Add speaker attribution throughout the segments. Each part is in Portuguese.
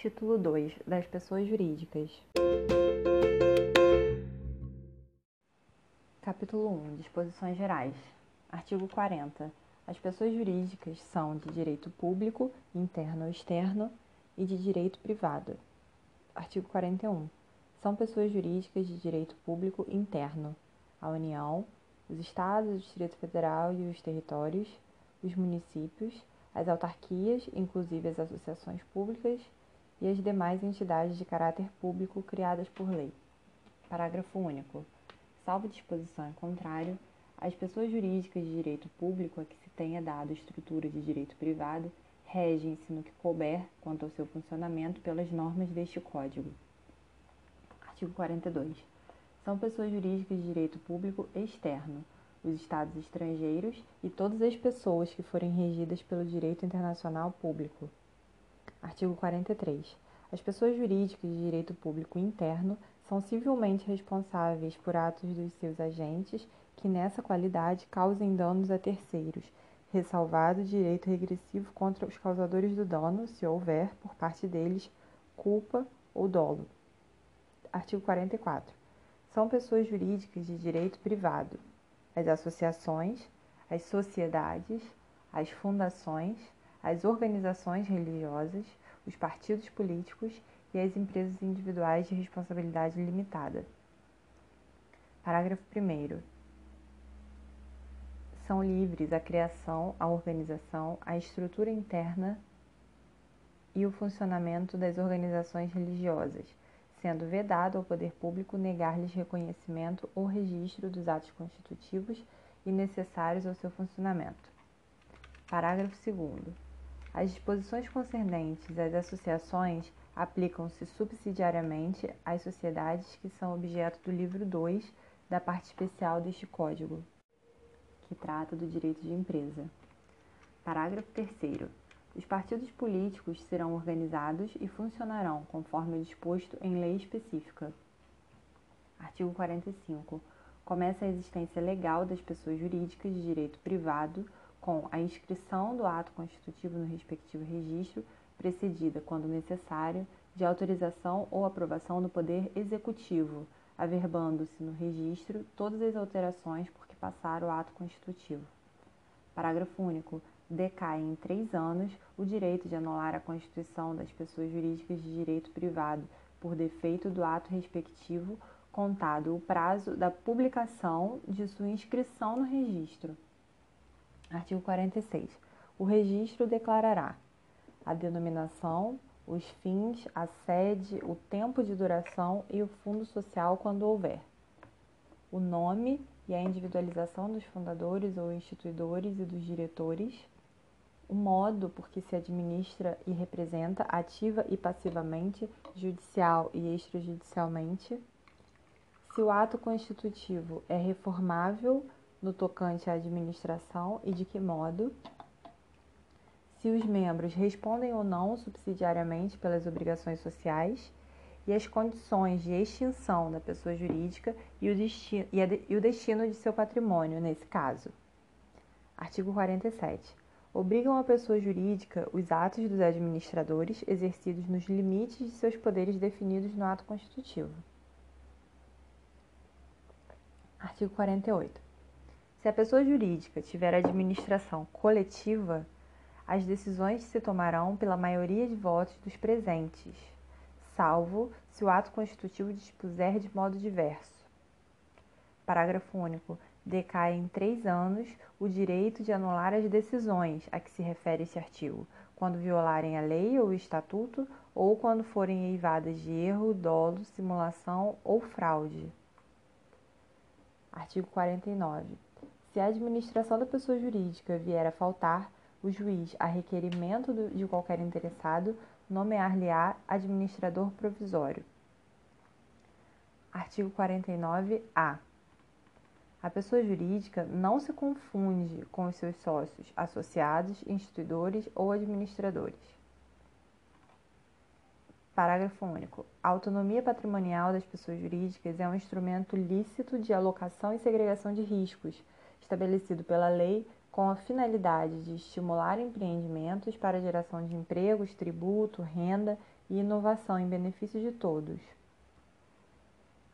Speaker 1: Título 2 das pessoas jurídicas. Capítulo 1 Disposições gerais. Artigo 40. As pessoas jurídicas são de direito público, interno ou externo, e de direito privado. Artigo 41. São pessoas jurídicas de direito público interno a União, os Estados, o Distrito Federal e os territórios, os municípios, as autarquias, inclusive as associações públicas e as demais entidades de caráter público criadas por lei. Parágrafo único. Salvo disposição em contrário, as pessoas jurídicas de direito público a que se tenha dado estrutura de direito privado regem-se no que couber quanto ao seu funcionamento pelas normas deste Código. Artigo 42. São pessoas jurídicas de direito público externo, os estados estrangeiros e todas as pessoas que forem regidas pelo direito internacional público. Artigo 43. As pessoas jurídicas de direito público interno são civilmente responsáveis por atos dos seus agentes que, nessa qualidade, causem danos a terceiros, ressalvado direito regressivo contra os causadores do dano, se houver, por parte deles, culpa ou dolo. Artigo 44. São pessoas jurídicas de direito privado as associações, as sociedades, as fundações, as organizações religiosas, os partidos políticos e as empresas individuais de responsabilidade limitada. Parágrafo 1. São livres a criação, a organização, a estrutura interna e o funcionamento das organizações religiosas, sendo vedado ao poder público negar-lhes reconhecimento ou registro dos atos constitutivos e necessários ao seu funcionamento. Parágrafo 2. As disposições concernentes às associações aplicam-se subsidiariamente às sociedades que são objeto do livro 2 da parte especial deste Código, que trata do direito de empresa. Parágrafo 3. Os partidos políticos serão organizados e funcionarão conforme o disposto em lei específica. Artigo 45. Começa a existência legal das pessoas jurídicas de direito privado com a inscrição do ato constitutivo no respectivo registro, precedida, quando necessário, de autorização ou aprovação do Poder Executivo, averbando-se no registro todas as alterações por que passar o ato constitutivo. Parágrafo único. Decai em três anos o direito de anular a constituição das pessoas jurídicas de direito privado por defeito do ato respectivo, contado o prazo da publicação de sua inscrição no registro. Artigo 46. O registro declarará a denominação, os fins, a sede, o tempo de duração e o fundo social quando houver. O nome e a individualização dos fundadores ou instituidores e dos diretores. O modo por que se administra e representa ativa e passivamente, judicial e extrajudicialmente. Se o ato constitutivo é reformável no tocante à administração e de que modo se os membros respondem ou não subsidiariamente pelas obrigações sociais e as condições de extinção da pessoa jurídica e o, destino, e, o destino de seu patrimônio, nesse caso. Artigo 47. Obrigam a pessoa jurídica os atos dos administradores exercidos nos limites de seus poderes definidos no ato constitutivo. Artigo 48. Se a pessoa jurídica tiver administração coletiva, as decisões se tomarão pela maioria de votos dos presentes, salvo se o ato constitutivo dispuser de modo diverso. Parágrafo único. Decai em três anos o direito de anular as decisões a que se refere esse artigo, quando violarem a lei ou o estatuto ou quando forem eivadas de erro, dolo, simulação ou fraude. Artigo 49. Se a administração da pessoa jurídica vier a faltar, o juiz, a requerimento de qualquer interessado, nomear-lhe-á administrador provisório. Artigo 49-A. A pessoa jurídica não se confunde com os seus sócios, associados, instituidores ou administradores. Parágrafo único. A autonomia patrimonial das pessoas jurídicas é um instrumento lícito de alocação e segregação de riscos, estabelecido pela lei com a finalidade de estimular empreendimentos para a geração de empregos, tributo, renda e inovação em benefício de todos.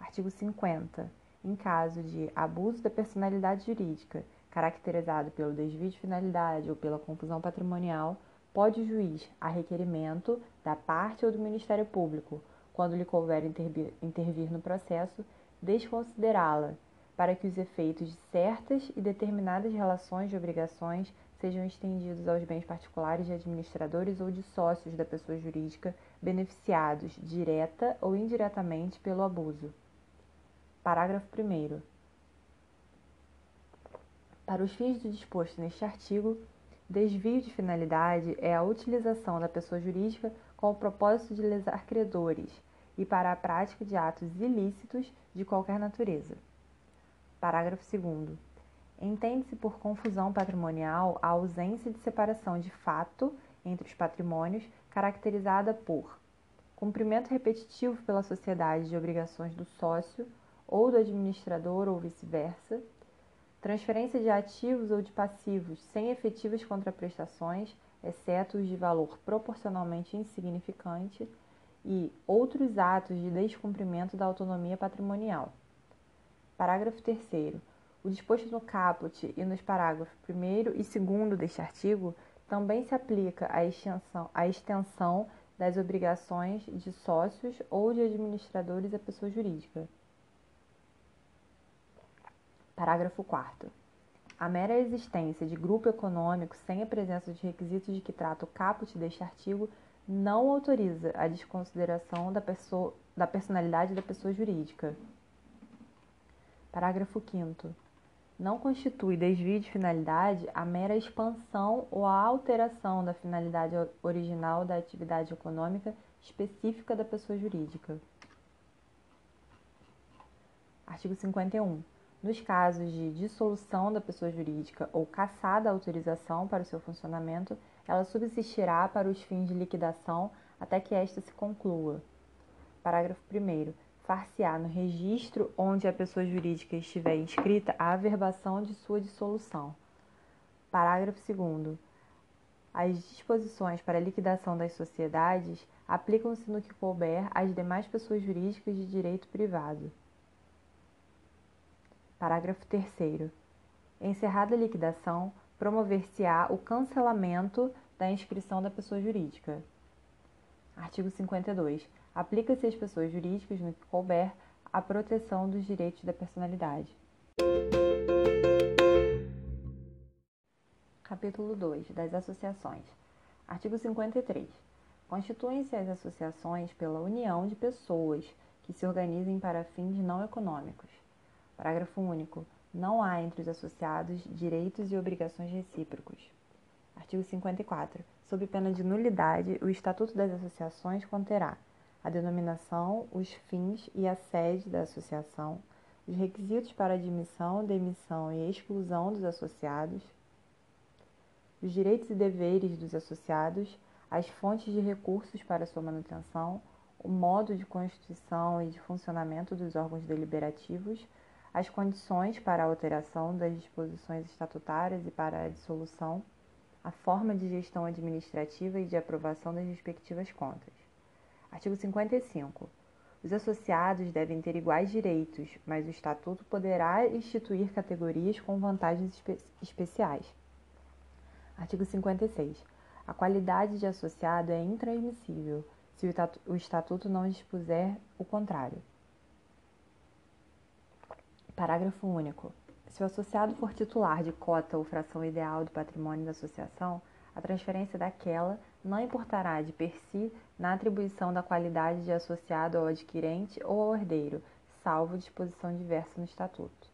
Speaker 1: Artigo 50. Em caso de abuso da personalidade jurídica, caracterizado pelo desvio de finalidade ou pela confusão patrimonial, pode o juiz, a requerimento da parte ou do Ministério Público, quando lhe couber intervir, intervir no processo, desconsiderá-la para que os efeitos de certas e determinadas relações de obrigações sejam estendidos aos bens particulares de administradores ou de sócios da pessoa jurídica beneficiados direta ou indiretamente pelo abuso. Parágrafo 1. Para os fins do disposto neste artigo, desvio de finalidade é a utilização da pessoa jurídica com o propósito de lesar credores e para a prática de atos ilícitos de qualquer natureza. Parágrafo 2. Entende-se por confusão patrimonial a ausência de separação de fato entre os patrimônios, caracterizada por cumprimento repetitivo pela sociedade de obrigações do sócio ou do administrador ou vice-versa, transferência de ativos ou de passivos sem efetivas contraprestações, exceto os de valor proporcionalmente insignificante, e outros atos de descumprimento da autonomia patrimonial. Parágrafo 3. O disposto no caput e nos parágrafos 1 e 2 deste artigo também se aplica à extensão, à extensão das obrigações de sócios ou de administradores à pessoa jurídica. Parágrafo 4. A mera existência de grupo econômico sem a presença dos requisitos de que trata o caput deste artigo não autoriza a desconsideração da, pessoa, da personalidade da pessoa jurídica. Parágrafo 5 não constitui desvio de finalidade a mera expansão ou a alteração da finalidade original da atividade econômica específica da pessoa jurídica. Artigo 51. Nos casos de dissolução da pessoa jurídica ou cassada a autorização para o seu funcionamento, ela subsistirá para os fins de liquidação até que esta se conclua. Parágrafo 1 far-se-á no registro onde a pessoa jurídica estiver inscrita a averbação de sua dissolução. Parágrafo 2 As disposições para a liquidação das sociedades aplicam-se no que couber às demais pessoas jurídicas de direito privado. Parágrafo 3 Encerrada a liquidação, promover-se-á o cancelamento da inscrição da pessoa jurídica. Artigo 52. Aplica-se às pessoas jurídicas, no que couber, a proteção dos direitos da personalidade. Capítulo 2 das Associações. Artigo 53. Constituem-se as associações pela união de pessoas que se organizem para fins não econômicos. Parágrafo único. Não há entre os associados direitos e obrigações recíprocos. Artigo 54. Sob pena de nulidade, o Estatuto das Associações conterá a denominação, os fins e a sede da associação, os requisitos para admissão, demissão e exclusão dos associados, os direitos e deveres dos associados, as fontes de recursos para sua manutenção, o modo de constituição e de funcionamento dos órgãos deliberativos, as condições para a alteração das disposições estatutárias e para a dissolução, a forma de gestão administrativa e de aprovação das respectivas contas. Artigo 55. Os associados devem ter iguais direitos, mas o Estatuto poderá instituir categorias com vantagens espe especiais. Artigo 56. A qualidade de associado é intransmissível se o Estatuto não dispuser o contrário. Parágrafo único. Se o associado for titular de cota ou fração ideal do patrimônio da associação, a transferência daquela não importará de per si na atribuição da qualidade de associado ao adquirente ou ao herdeiro, salvo disposição diversa no Estatuto.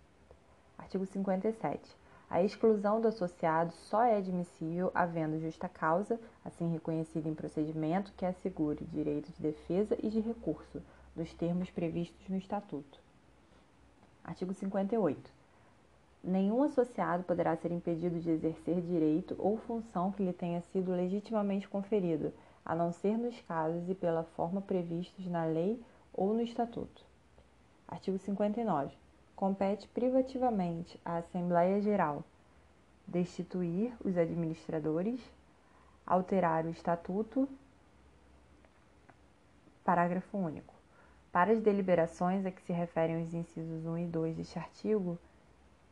Speaker 1: Artigo 57. A exclusão do associado só é admissível havendo justa causa, assim reconhecida em procedimento, que assegure direito de defesa e de recurso, dos termos previstos no Estatuto. Artigo 58 nenhum associado poderá ser impedido de exercer direito ou função que lhe tenha sido legitimamente conferido, a não ser nos casos e pela forma previstos na lei ou no estatuto. Artigo 59. Compete privativamente à Assembleia Geral destituir os administradores, alterar o estatuto. Parágrafo único. Para as deliberações a que se referem os incisos 1 e 2 deste artigo,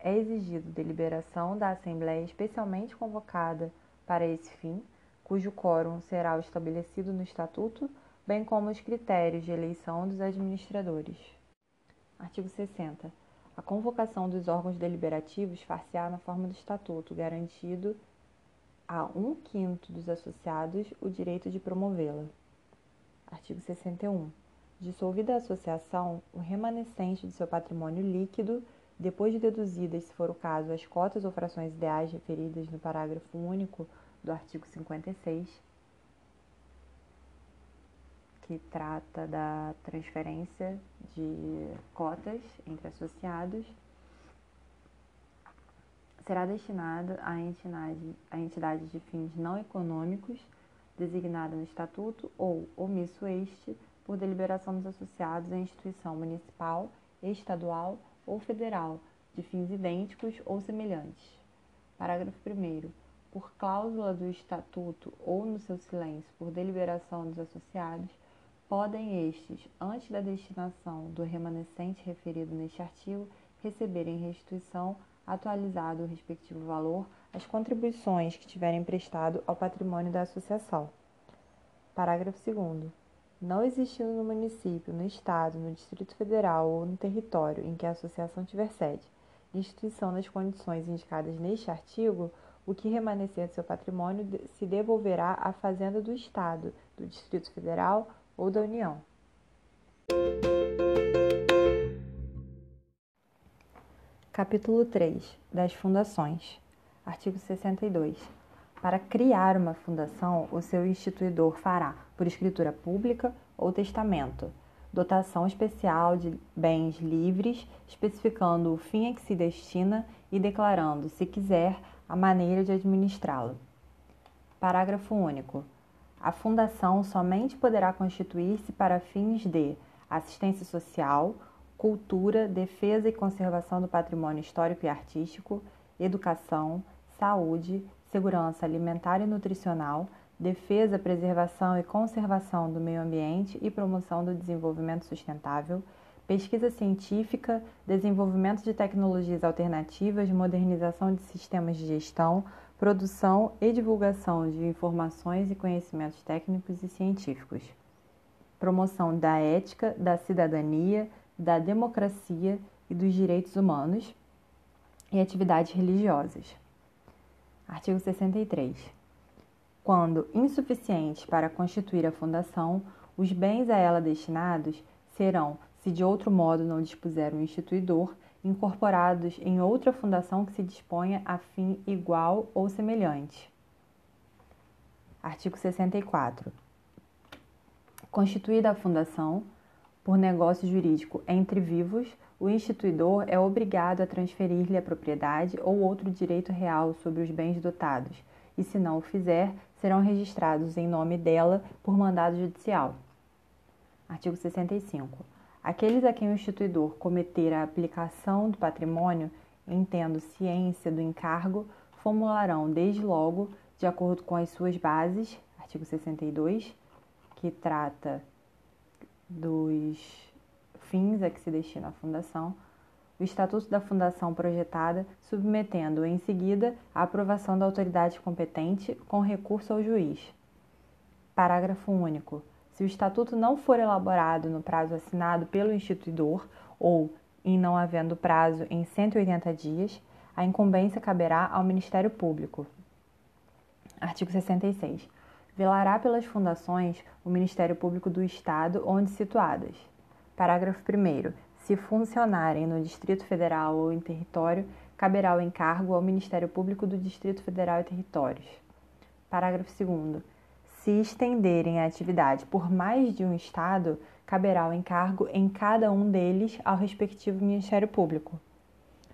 Speaker 1: é exigido deliberação da Assembleia especialmente convocada para esse fim, cujo quórum será o estabelecido no Estatuto, bem como os critérios de eleição dos administradores. Artigo 60. A convocação dos órgãos deliberativos far-se-á na forma do Estatuto, garantido a um quinto dos associados o direito de promovê-la. Artigo 61. Dissolvida a associação, o remanescente de seu patrimônio líquido, depois de deduzidas, se for o caso, as cotas ou frações ideais referidas no parágrafo único do artigo 56, que trata da transferência de cotas entre associados, será destinado a entidade, a entidade de fins não econômicos designada no Estatuto ou omisso este por deliberação dos associados à instituição municipal, estadual ou federal de fins idênticos ou semelhantes. Parágrafo 1 por cláusula do Estatuto ou no seu silêncio por deliberação dos associados, podem estes, antes da destinação do remanescente referido neste artigo, receber em restituição atualizado o respectivo valor as contribuições que tiverem prestado ao patrimônio da associação. Parágrafo 2 não existindo no município, no estado, no Distrito Federal ou no território em que a associação tiver sede, instituição nas condições indicadas neste artigo, o que remanescer de seu patrimônio se devolverá à Fazenda do Estado, do Distrito Federal ou da União. Capítulo 3 das Fundações. Artigo 62. Para criar uma fundação, o seu instituidor fará, por escritura pública ou testamento, dotação especial de bens livres, especificando o fim a que se destina e declarando, se quiser, a maneira de administrá-lo. Parágrafo único. A fundação somente poderá constituir-se para fins de assistência social, cultura, defesa e conservação do patrimônio histórico e artístico, educação, saúde, segurança alimentar e nutricional, defesa, preservação e conservação do meio ambiente e promoção do desenvolvimento sustentável, pesquisa científica, desenvolvimento de tecnologias alternativas, modernização de sistemas de gestão, produção e divulgação de informações e conhecimentos técnicos e científicos, promoção da ética, da cidadania, da democracia e dos direitos humanos e atividades religiosas. Artigo 63. Quando insuficientes para constituir a fundação, os bens a ela destinados serão, se de outro modo não dispuser o instituidor, incorporados em outra fundação que se disponha a fim igual ou semelhante. Artigo 64. Constituída a fundação por negócio jurídico entre vivos, o instituidor é obrigado a transferir-lhe a propriedade ou outro direito real sobre os bens dotados, e se não o fizer, serão registrados em nome dela por mandado judicial. Artigo 65. Aqueles a quem o instituidor cometer a aplicação do patrimônio, entendo ciência do encargo, formularão desde logo, de acordo com as suas bases, artigo 62, que trata dos fins a que se destina a fundação, o estatuto da fundação projetada, submetendo em seguida à aprovação da autoridade competente com recurso ao juiz. Parágrafo único. Se o estatuto não for elaborado no prazo assinado pelo instituidor ou, em não havendo prazo, em 180 dias, a incumbência caberá ao Ministério Público. Artigo 66. Velará pelas fundações o Ministério Público do Estado onde situadas. Parágrafo 1. Se funcionarem no Distrito Federal ou em território, caberá o encargo ao Ministério Público do Distrito Federal e Territórios. Parágrafo 2. Se estenderem a atividade por mais de um Estado, caberá o encargo em cada um deles ao respectivo Ministério Público.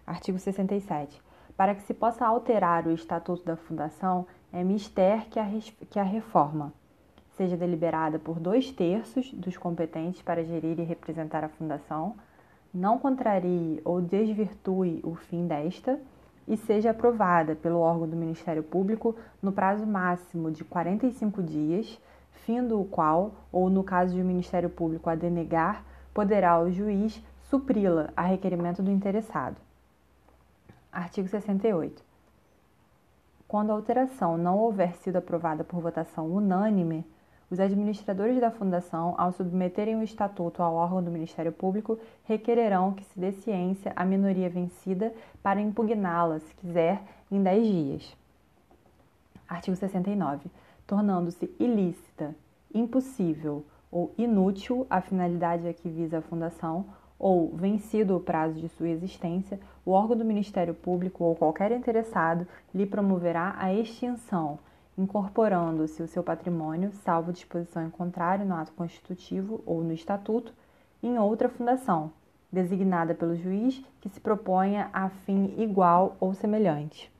Speaker 1: Artigo 67. Para que se possa alterar o Estatuto da Fundação, é mister que a, que a reforma seja deliberada por dois terços dos competentes para gerir e representar a Fundação, não contrarie ou desvirtue o fim desta e seja aprovada pelo órgão do Ministério Público no prazo máximo de 45 dias, findo o qual, ou no caso de o Ministério Público a denegar, poderá o juiz supri-la a requerimento do interessado. Artigo 68. Quando a alteração não houver sido aprovada por votação unânime, os administradores da Fundação, ao submeterem o estatuto ao órgão do Ministério Público, requererão que se dê ciência à minoria vencida para impugná-la, se quiser, em 10 dias. Artigo 69. Tornando-se ilícita, impossível ou inútil a finalidade a que visa a Fundação, ou vencido o prazo de sua existência, o órgão do Ministério Público ou qualquer interessado lhe promoverá a extinção incorporando-se o seu patrimônio, salvo disposição em contrário no ato constitutivo ou no estatuto, em outra fundação, designada pelo juiz que se proponha a fim igual ou semelhante.